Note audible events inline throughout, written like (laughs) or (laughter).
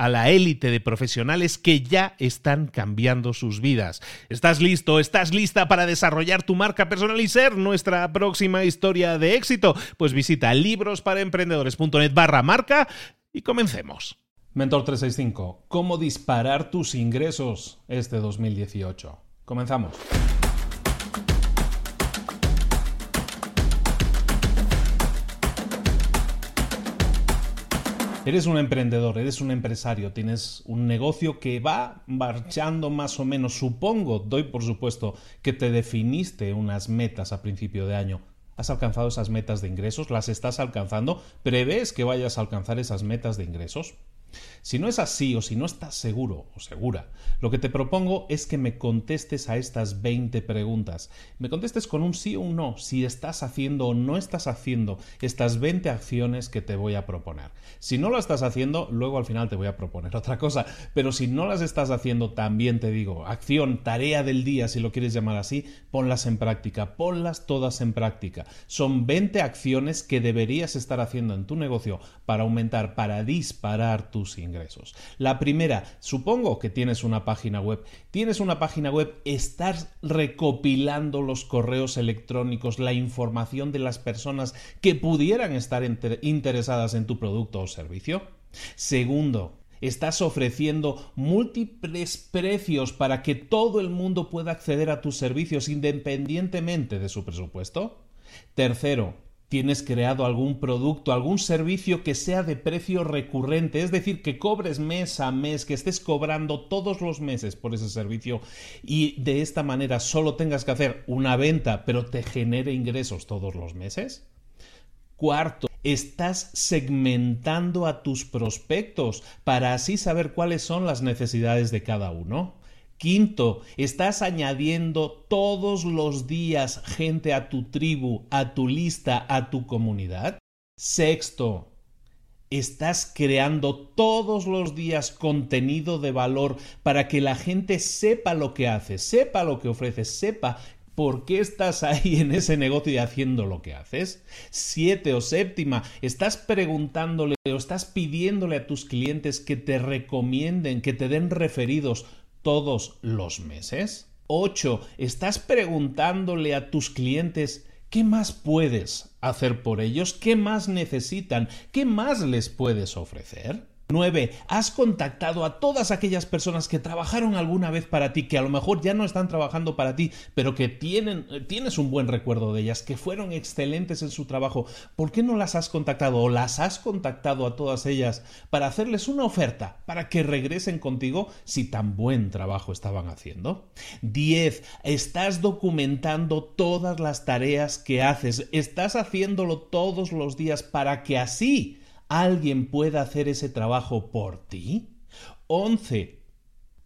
a la élite de profesionales que ya están cambiando sus vidas. ¿Estás listo? ¿Estás lista para desarrollar tu marca personal y ser nuestra próxima historia de éxito? Pues visita librosparaemprendedores.net barra marca y comencemos. Mentor 365, ¿cómo disparar tus ingresos este 2018? Comenzamos. Eres un emprendedor, eres un empresario, tienes un negocio que va marchando más o menos. Supongo, doy por supuesto, que te definiste unas metas a principio de año. ¿Has alcanzado esas metas de ingresos? ¿Las estás alcanzando? ¿Prevés que vayas a alcanzar esas metas de ingresos? Si no es así o si no estás seguro o segura, lo que te propongo es que me contestes a estas 20 preguntas. Me contestes con un sí o un no, si estás haciendo o no estás haciendo estas 20 acciones que te voy a proponer. Si no lo estás haciendo, luego al final te voy a proponer otra cosa, pero si no las estás haciendo, también te digo, acción, tarea del día, si lo quieres llamar así, ponlas en práctica, ponlas todas en práctica. Son 20 acciones que deberías estar haciendo en tu negocio para aumentar, para disparar tus ingresos ingresos. La primera, supongo que tienes una página web. Tienes una página web, estás recopilando los correos electrónicos, la información de las personas que pudieran estar interesadas en tu producto o servicio. Segundo, estás ofreciendo múltiples precios para que todo el mundo pueda acceder a tus servicios independientemente de su presupuesto. Tercero, tienes creado algún producto, algún servicio que sea de precio recurrente, es decir, que cobres mes a mes, que estés cobrando todos los meses por ese servicio y de esta manera solo tengas que hacer una venta, pero te genere ingresos todos los meses. Cuarto, estás segmentando a tus prospectos para así saber cuáles son las necesidades de cada uno. Quinto, estás añadiendo todos los días gente a tu tribu, a tu lista, a tu comunidad. Sexto, estás creando todos los días contenido de valor para que la gente sepa lo que haces, sepa lo que ofreces, sepa por qué estás (laughs) ahí en ese negocio y haciendo lo que haces. Siete o séptima, estás preguntándole o estás pidiéndole a tus clientes que te recomienden, que te den referidos todos los meses? 8. ¿Estás preguntándole a tus clientes qué más puedes hacer por ellos? ¿Qué más necesitan? ¿Qué más les puedes ofrecer? 9. Has contactado a todas aquellas personas que trabajaron alguna vez para ti, que a lo mejor ya no están trabajando para ti, pero que tienen, tienes un buen recuerdo de ellas, que fueron excelentes en su trabajo. ¿Por qué no las has contactado o las has contactado a todas ellas para hacerles una oferta, para que regresen contigo si tan buen trabajo estaban haciendo? 10. Estás documentando todas las tareas que haces. Estás haciéndolo todos los días para que así alguien pueda hacer ese trabajo por ti? 11.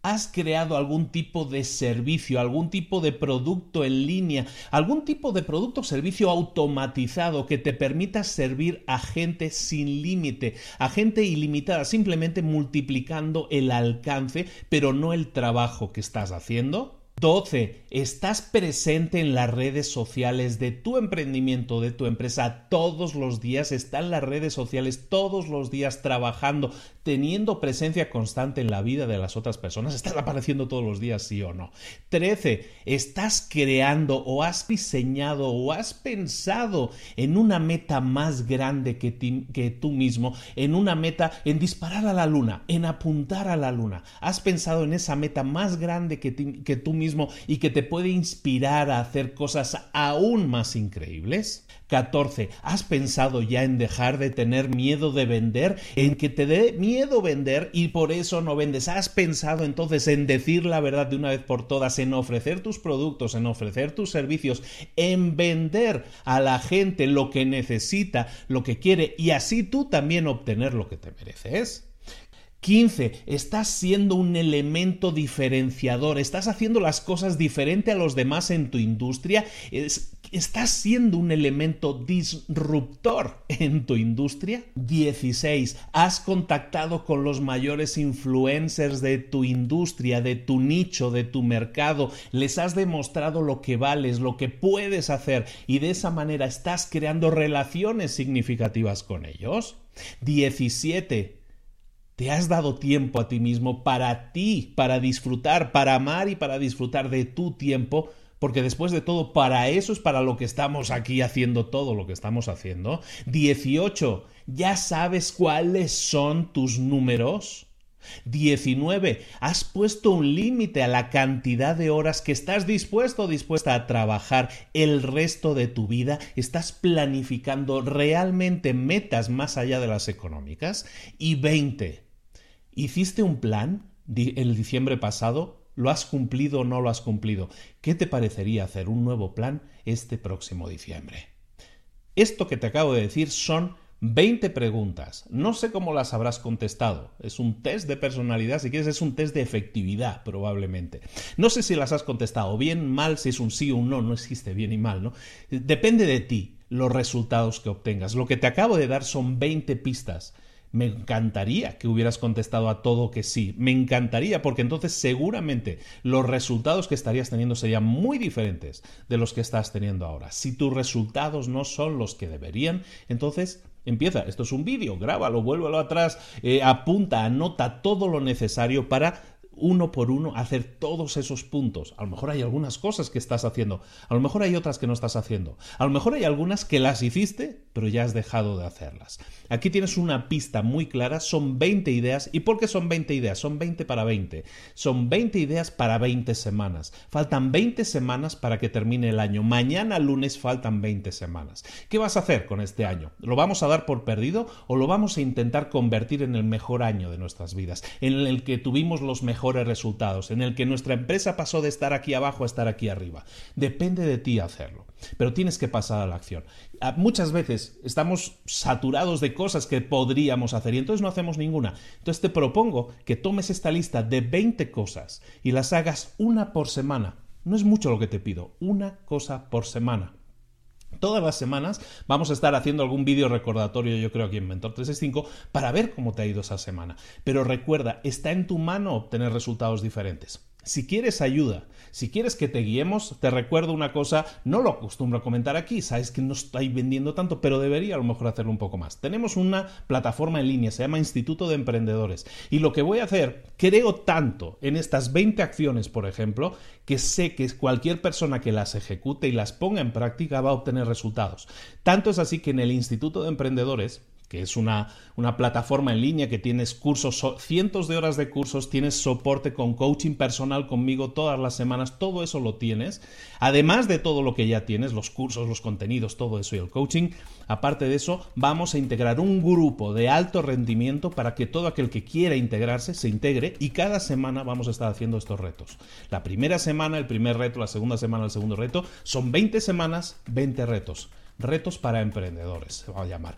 has creado algún tipo de servicio, algún tipo de producto en línea, algún tipo de producto o servicio automatizado que te permita servir a gente sin límite, a gente ilimitada, simplemente multiplicando el alcance, pero no el trabajo que estás haciendo? 12. Estás presente en las redes sociales de tu emprendimiento, de tu empresa todos los días. Está en las redes sociales todos los días trabajando, teniendo presencia constante en la vida de las otras personas. Estás apareciendo todos los días, sí o no. 13. Estás creando o has diseñado o has pensado en una meta más grande que, que tú mismo, en una meta en disparar a la luna, en apuntar a la luna. Has pensado en esa meta más grande que, que tú mismo y que te puede inspirar a hacer cosas aún más increíbles? 14. ¿Has pensado ya en dejar de tener miedo de vender? En que te dé miedo vender y por eso no vendes. ¿Has pensado entonces en decir la verdad de una vez por todas, en ofrecer tus productos, en ofrecer tus servicios, en vender a la gente lo que necesita, lo que quiere y así tú también obtener lo que te mereces? 15. Estás siendo un elemento diferenciador, estás haciendo las cosas diferente a los demás en tu industria, estás siendo un elemento disruptor en tu industria. 16. Has contactado con los mayores influencers de tu industria, de tu nicho, de tu mercado, les has demostrado lo que vales, lo que puedes hacer y de esa manera estás creando relaciones significativas con ellos. 17 te has dado tiempo a ti mismo para ti, para disfrutar, para amar y para disfrutar de tu tiempo, porque después de todo, para eso es para lo que estamos aquí haciendo todo lo que estamos haciendo. 18. ¿Ya sabes cuáles son tus números? 19. ¿Has puesto un límite a la cantidad de horas que estás dispuesto o dispuesta a trabajar el resto de tu vida? ¿Estás planificando realmente metas más allá de las económicas? Y 20. ¿Hiciste un plan el diciembre pasado? ¿Lo has cumplido o no lo has cumplido? ¿Qué te parecería hacer un nuevo plan este próximo diciembre? Esto que te acabo de decir son 20 preguntas. No sé cómo las habrás contestado. Es un test de personalidad, si quieres es un test de efectividad probablemente. No sé si las has contestado bien, mal, si es un sí o un no, no existe bien y mal, ¿no? Depende de ti los resultados que obtengas. Lo que te acabo de dar son 20 pistas me encantaría que hubieras contestado a todo que sí. Me encantaría porque entonces seguramente los resultados que estarías teniendo serían muy diferentes de los que estás teniendo ahora. Si tus resultados no son los que deberían, entonces empieza. Esto es un vídeo, grábalo, vuélvelo atrás, eh, apunta, anota todo lo necesario para uno por uno hacer todos esos puntos. A lo mejor hay algunas cosas que estás haciendo, a lo mejor hay otras que no estás haciendo, a lo mejor hay algunas que las hiciste, pero ya has dejado de hacerlas. Aquí tienes una pista muy clara, son 20 ideas. ¿Y por qué son 20 ideas? Son 20 para 20. Son 20 ideas para 20 semanas. Faltan 20 semanas para que termine el año. Mañana lunes faltan 20 semanas. ¿Qué vas a hacer con este año? ¿Lo vamos a dar por perdido o lo vamos a intentar convertir en el mejor año de nuestras vidas? En el que tuvimos los mejores resultados, en el que nuestra empresa pasó de estar aquí abajo a estar aquí arriba. Depende de ti hacerlo, pero tienes que pasar a la acción. Ah, muchas veces estamos saturados de cosas que podríamos hacer y entonces no hacemos ninguna. Entonces te propongo que tomes esta lista de 20 cosas y las hagas una por semana. No es mucho lo que te pido, una cosa por semana. Todas las semanas vamos a estar haciendo algún vídeo recordatorio, yo creo, aquí en Mentor 365 para ver cómo te ha ido esa semana. Pero recuerda, está en tu mano obtener resultados diferentes. Si quieres ayuda, si quieres que te guiemos, te recuerdo una cosa, no lo acostumbro a comentar aquí, sabes que no estoy vendiendo tanto, pero debería a lo mejor hacerlo un poco más. Tenemos una plataforma en línea, se llama Instituto de Emprendedores, y lo que voy a hacer, creo tanto en estas 20 acciones, por ejemplo, que sé que cualquier persona que las ejecute y las ponga en práctica va a obtener resultados. Tanto es así que en el Instituto de Emprendedores, que es una, una, plataforma en línea que tienes cursos, cientos de horas de cursos, tienes soporte con coaching personal conmigo todas las semanas, todo eso lo tienes. Además de todo lo que ya tienes, los cursos, los contenidos, todo eso y el coaching, aparte de eso, vamos a integrar un grupo de alto rendimiento para que todo aquel que quiera integrarse se integre y cada semana vamos a estar haciendo estos retos. La primera semana, el primer reto, la segunda semana, el segundo reto, son 20 semanas, 20 retos retos para emprendedores, se va a llamar.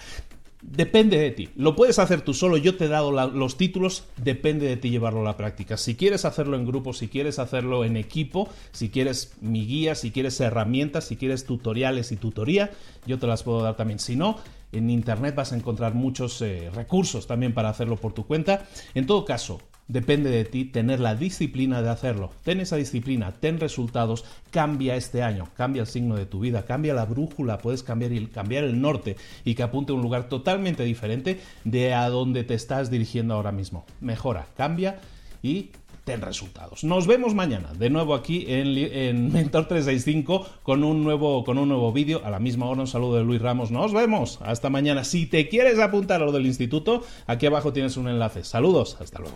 Depende de ti. Lo puedes hacer tú solo. Yo te he dado los títulos. Depende de ti llevarlo a la práctica. Si quieres hacerlo en grupo, si quieres hacerlo en equipo, si quieres mi guía, si quieres herramientas, si quieres tutoriales y tutoría, yo te las puedo dar también. Si no, en internet vas a encontrar muchos eh, recursos también para hacerlo por tu cuenta. En todo caso, Depende de ti tener la disciplina de hacerlo. Ten esa disciplina, ten resultados, cambia este año, cambia el signo de tu vida, cambia la brújula, puedes cambiar el, cambiar el norte y que apunte a un lugar totalmente diferente de a donde te estás dirigiendo ahora mismo. Mejora, cambia y ten resultados. Nos vemos mañana, de nuevo aquí en, Mentor 365 con un nuevo, con un nuevo vídeo. A la misma hora, un saludo de Luis Ramos. Nos vemos. Hasta mañana. Si te quieres apuntar a lo del instituto, aquí abajo tienes un enlace. Saludos. Hasta luego.